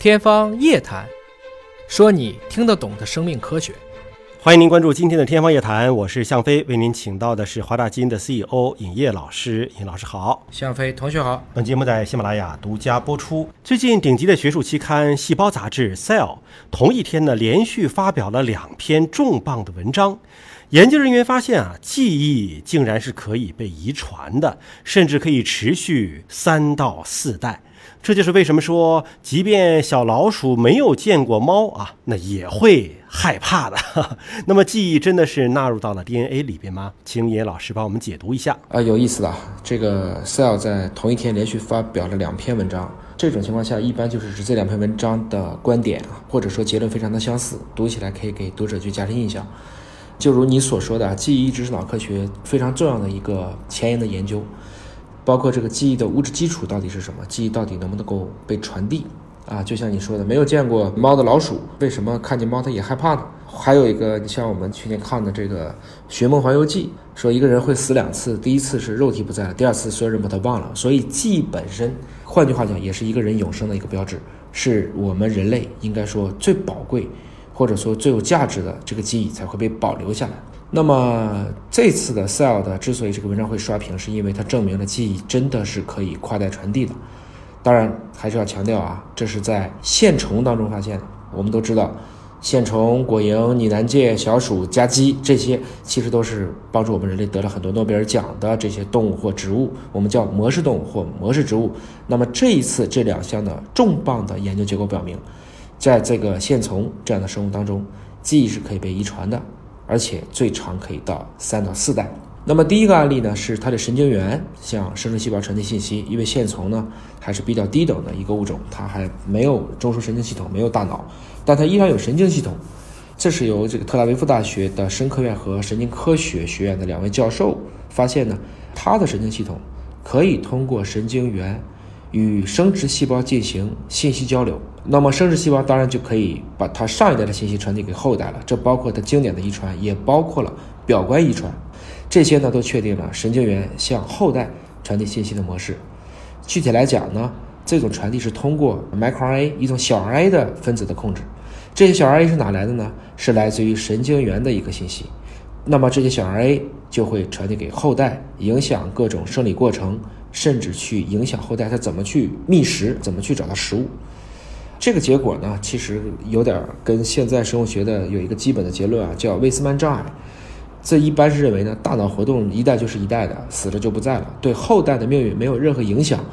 天方夜谭，说你听得懂的生命科学。欢迎您关注今天的《天方夜谭》，我是向飞，为您请到的是华大基因的 CEO 尹烨老师。尹老师好，向飞同学好。本节目在喜马拉雅独家播出。最近，顶级的学术期刊《细胞》杂志《Cell》同一天呢，连续发表了两篇重磅的文章。研究人员发现啊，记忆竟然是可以被遗传的，甚至可以持续三到四代。这就是为什么说，即便小老鼠没有见过猫啊，那也会害怕的。那么，记忆真的是纳入到了 DNA 里边吗？请野老师帮我们解读一下。啊，有意思的，这个 Cell 在同一天连续发表了两篇文章，这种情况下，一般就是指这两篇文章的观点啊，或者说结论非常的相似，读起来可以给读者去加深印象。就如你所说的，记忆一直是脑科学非常重要的一个前沿的研究。包括这个记忆的物质基础到底是什么？记忆到底能不能够被传递？啊，就像你说的，没有见过猫的老鼠，为什么看见猫它也害怕呢？还有一个，你像我们去年看的这个《寻梦环游记》，说一个人会死两次，第一次是肉体不在了，第二次所有人把他忘了。所以记忆本身，换句话讲，也是一个人永生的一个标志，是我们人类应该说最宝贵，或者说最有价值的这个记忆才会被保留下来。那么这次的 Cell 的之所以这个文章会刷屏，是因为它证明了记忆真的是可以跨代传递的。当然还是要强调啊，这是在线虫当中发现的。我们都知道，线虫、果蝇、拟南芥、小鼠、家鸡这些其实都是帮助我们人类得了很多诺贝尔奖的这些动物或植物，我们叫模式动物或模式植物。那么这一次这两项的重磅的研究结果表明，在这个线虫这样的生物当中，记忆是可以被遗传的。而且最长可以到三到四代。那么第一个案例呢，是它的神经元向生殖细胞传递信息，因为线虫呢还是比较低等的一个物种，它还没有中枢神经系统，没有大脑，但它依然有神经系统。这是由这个特拉维夫大学的生科院和神经科学学院的两位教授发现呢，它的神经系统可以通过神经元。与生殖细胞进行信息交流，那么生殖细胞当然就可以把它上一代的信息传递给后代了。这包括它经典的遗传，也包括了表观遗传，这些呢都确定了神经元向后代传递信息的模式。具体来讲呢，这种传递是通过 microRNA 一种小 RNA 的分子的控制。这些小 RNA 是哪来的呢？是来自于神经元的一个信息。那么这些小 RNA 就会传递给后代，影响各种生理过程。甚至去影响后代，它怎么去觅食，怎么去找到食物。这个结果呢，其实有点跟现在生物学的有一个基本的结论啊，叫魏斯曼障碍。这一般是认为呢，大脑活动一代就是一代的，死了就不在了，对后代的命运没有任何影响。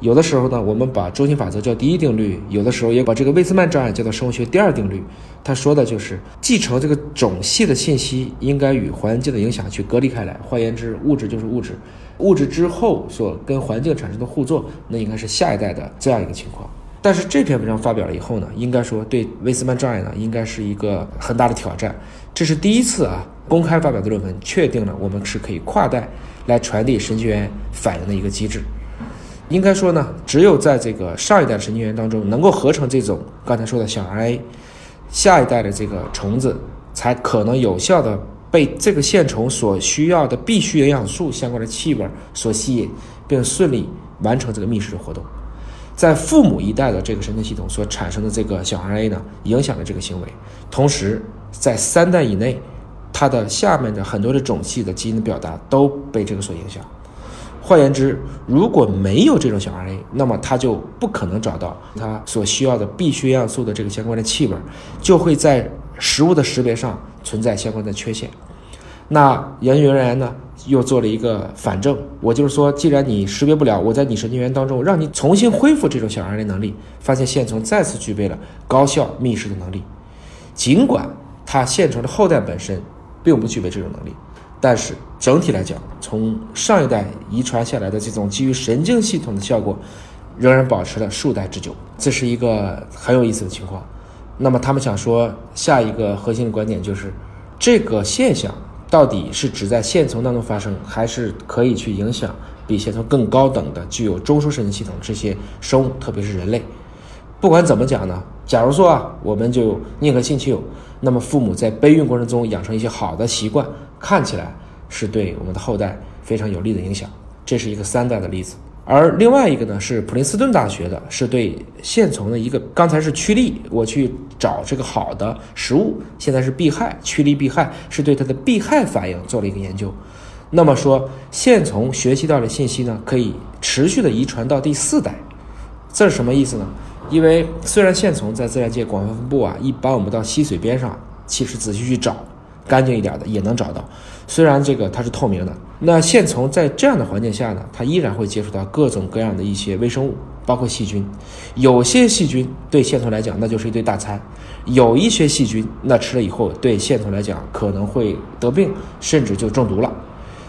有的时候呢，我们把周期法则叫第一定律，有的时候也把这个魏斯曼障碍叫做生物学第二定律。他说的就是继承这个种系的信息应该与环境的影响去隔离开来。换言之，物质就是物质。物质之后所跟环境产生的互作，那应该是下一代的这样一个情况。但是这篇文章发表了以后呢，应该说对威斯曼障碍呢，应该是一个很大的挑战。这是第一次啊，公开发表的论文确定了我们是可以跨代来传递神经元反应的一个机制。应该说呢，只有在这个上一代神经元当中能够合成这种刚才说的小 RNA，下一代的这个虫子才可能有效的。被这个线虫所需要的必需营养素相关的气味所吸引，并顺利完成这个觅食的活动，在父母一代的这个神经系统所产生的这个小 RNA 呢，影响了这个行为。同时，在三代以内，它的下面的很多的种系的基因的表达都被这个所影响。换言之，如果没有这种小 RNA，那么它就不可能找到它所需要的必需要素的这个相关的气味，就会在食物的识别上。存在相关的缺陷，那研究人员呢又做了一个反证，我就是说，既然你识别不了，我在你神经元当中让你重新恢复这种小 RNA 能力，发现线虫再次具备了高效觅食的能力，尽管它线虫的后代本身并不具备这种能力，但是整体来讲，从上一代遗传下来的这种基于神经系统的效果，仍然保持了数代之久，这是一个很有意思的情况。那么他们想说，下一个核心的观点就是，这个现象到底是只在线虫当中发生，还是可以去影响比线虫更高等的具有中枢神经系统这些生物，特别是人类。不管怎么讲呢，假如说啊，我们就宁可信其有，那么父母在备孕过程中养成一些好的习惯，看起来是对我们的后代非常有利的影响。这是一个三代的例子。而另外一个呢是普林斯顿大学的，是对线虫的一个，刚才是趋利，我去找这个好的食物，现在是避害，趋利避害，是对它的避害反应做了一个研究。那么说，线虫学习到的信息呢，可以持续的遗传到第四代，这是什么意思呢？因为虽然线虫在自然界广泛分布啊，一般我们到溪水边上，其实仔细去找，干净一点的也能找到。虽然这个它是透明的，那线虫在这样的环境下呢，它依然会接触到各种各样的一些微生物，包括细菌。有些细菌对线虫来讲，那就是一堆大餐；有一些细菌，那吃了以后对线虫来讲可能会得病，甚至就中毒了。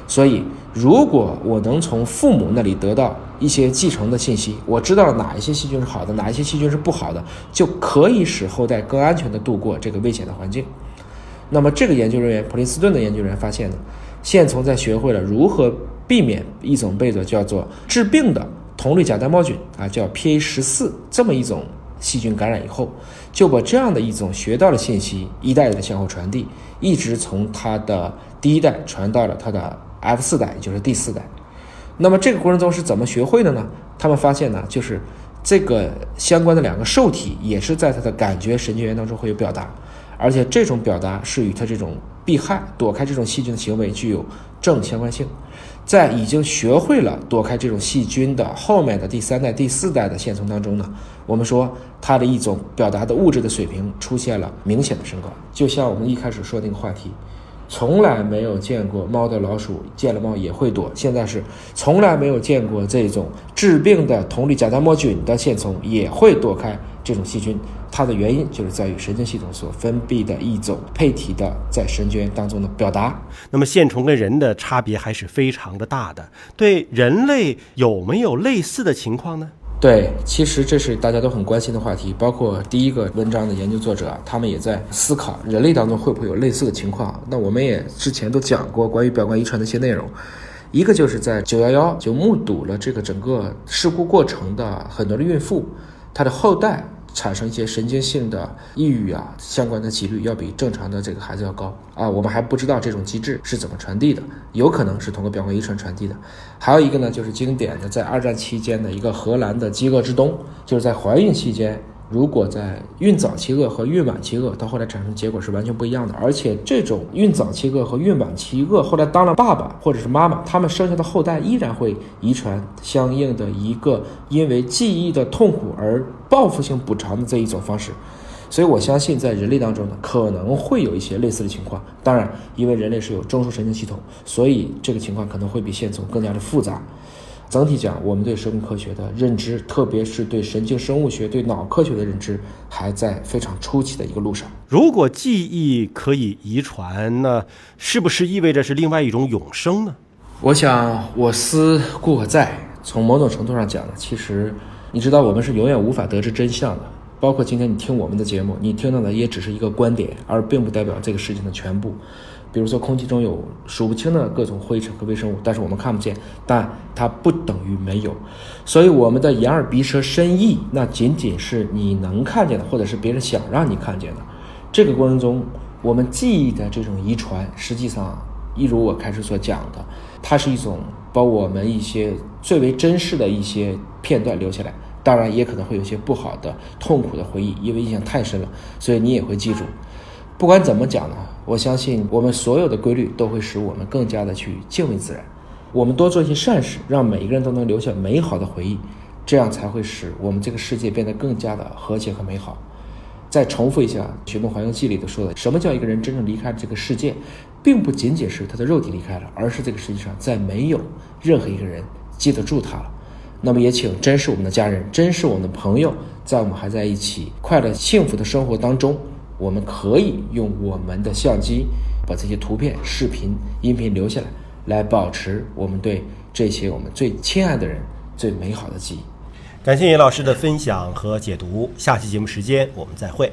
所以，如果我能从父母那里得到一些继承的信息，我知道哪一些细菌是好的，哪一些细菌是不好的，就可以使后代更安全的度过这个危险的环境。那么，这个研究人员普林斯顿的研究人员发现呢，线虫在学会了如何避免一种被着叫做致病的铜绿假单胞菌啊，叫 PA 十四这么一种细菌感染以后，就把这样的一种学到的信息一代的向后传递，一直从它的第一代传到了它的 F 四代，也就是第四代。那么这个过程中是怎么学会的呢？他们发现呢，就是这个相关的两个受体也是在它的感觉神经元当中会有表达。而且这种表达是与它这种避害、躲开这种细菌的行为具有正相关性。在已经学会了躲开这种细菌的后面的第三代、第四代的线虫当中呢，我们说它的一种表达的物质的水平出现了明显的升高。就像我们一开始说那个话题，从来没有见过猫的老鼠见了猫也会躲，现在是从来没有见过这种致病的铜绿假单胞菌的线虫也会躲开这种细菌。它的原因就是在于神经系统所分泌的一种配体的在神经元当中的表达。那么线虫跟人的差别还是非常的大的。对人类有没有类似的情况呢？对，其实这是大家都很关心的话题。包括第一个文章的研究作者，他们也在思考人类当中会不会有类似的情况。那我们也之前都讲过关于表观遗传的一些内容。一个就是在九幺幺就目睹了这个整个事故过程的很多的孕妇，她的后代。产生一些神经性的抑郁啊，相关的几率要比正常的这个孩子要高啊。我们还不知道这种机制是怎么传递的，有可能是通过表观遗传传递的。还有一个呢，就是经典的在二战期间的一个荷兰的饥饿之冬，就是在怀孕期间。如果在孕早期饿和孕晚期饿，到后来产生结果是完全不一样的。而且这种孕早期饿和孕晚期饿，后来当了爸爸或者是妈妈，他们生下的后代依然会遗传相应的一个因为记忆的痛苦而报复性补偿的这一种方式。所以我相信在人类当中呢，可能会有一些类似的情况。当然，因为人类是有中枢神经系统，所以这个情况可能会比线虫更加的复杂。整体讲，我们对生命科学的认知，特别是对神经生物学、对脑科学的认知，还在非常初期的一个路上。如果记忆可以遗传，那是不是意味着是另外一种永生呢？我想，我思故我在。从某种程度上讲呢，其实你知道，我们是永远无法得知真相的。包括今天你听我们的节目，你听到的也只是一个观点，而并不代表这个事情的全部。比如说，空气中有数不清的各种灰尘和微生物，但是我们看不见，但它不等于没有。所以，我们的眼耳鼻舌身意，那仅仅是你能看见的，或者是别人想让你看见的。这个过程中，我们记忆的这种遗传，实际上，一如我开始所讲的，它是一种把我们一些最为珍视的一些片段留下来。当然，也可能会有些不好的、痛苦的回忆，因为印象太深了，所以你也会记住。不管怎么讲呢，我相信我们所有的规律都会使我们更加的去敬畏自然。我们多做一些善事，让每一个人都能留下美好的回忆，这样才会使我们这个世界变得更加的和谐和美好。再重复一下《寻梦环游记》里头说的：什么叫一个人真正离开这个世界，并不仅仅是他的肉体离开了，而是这个世界上再没有任何一个人记得住他了。那么也请珍视我们的家人，珍视我们的朋友，在我们还在一起快乐幸福的生活当中。我们可以用我们的相机把这些图片、视频、音频留下来，来保持我们对这些我们最亲爱的人最美好的记忆。感谢叶老师的分享和解读，下期节目时间我们再会。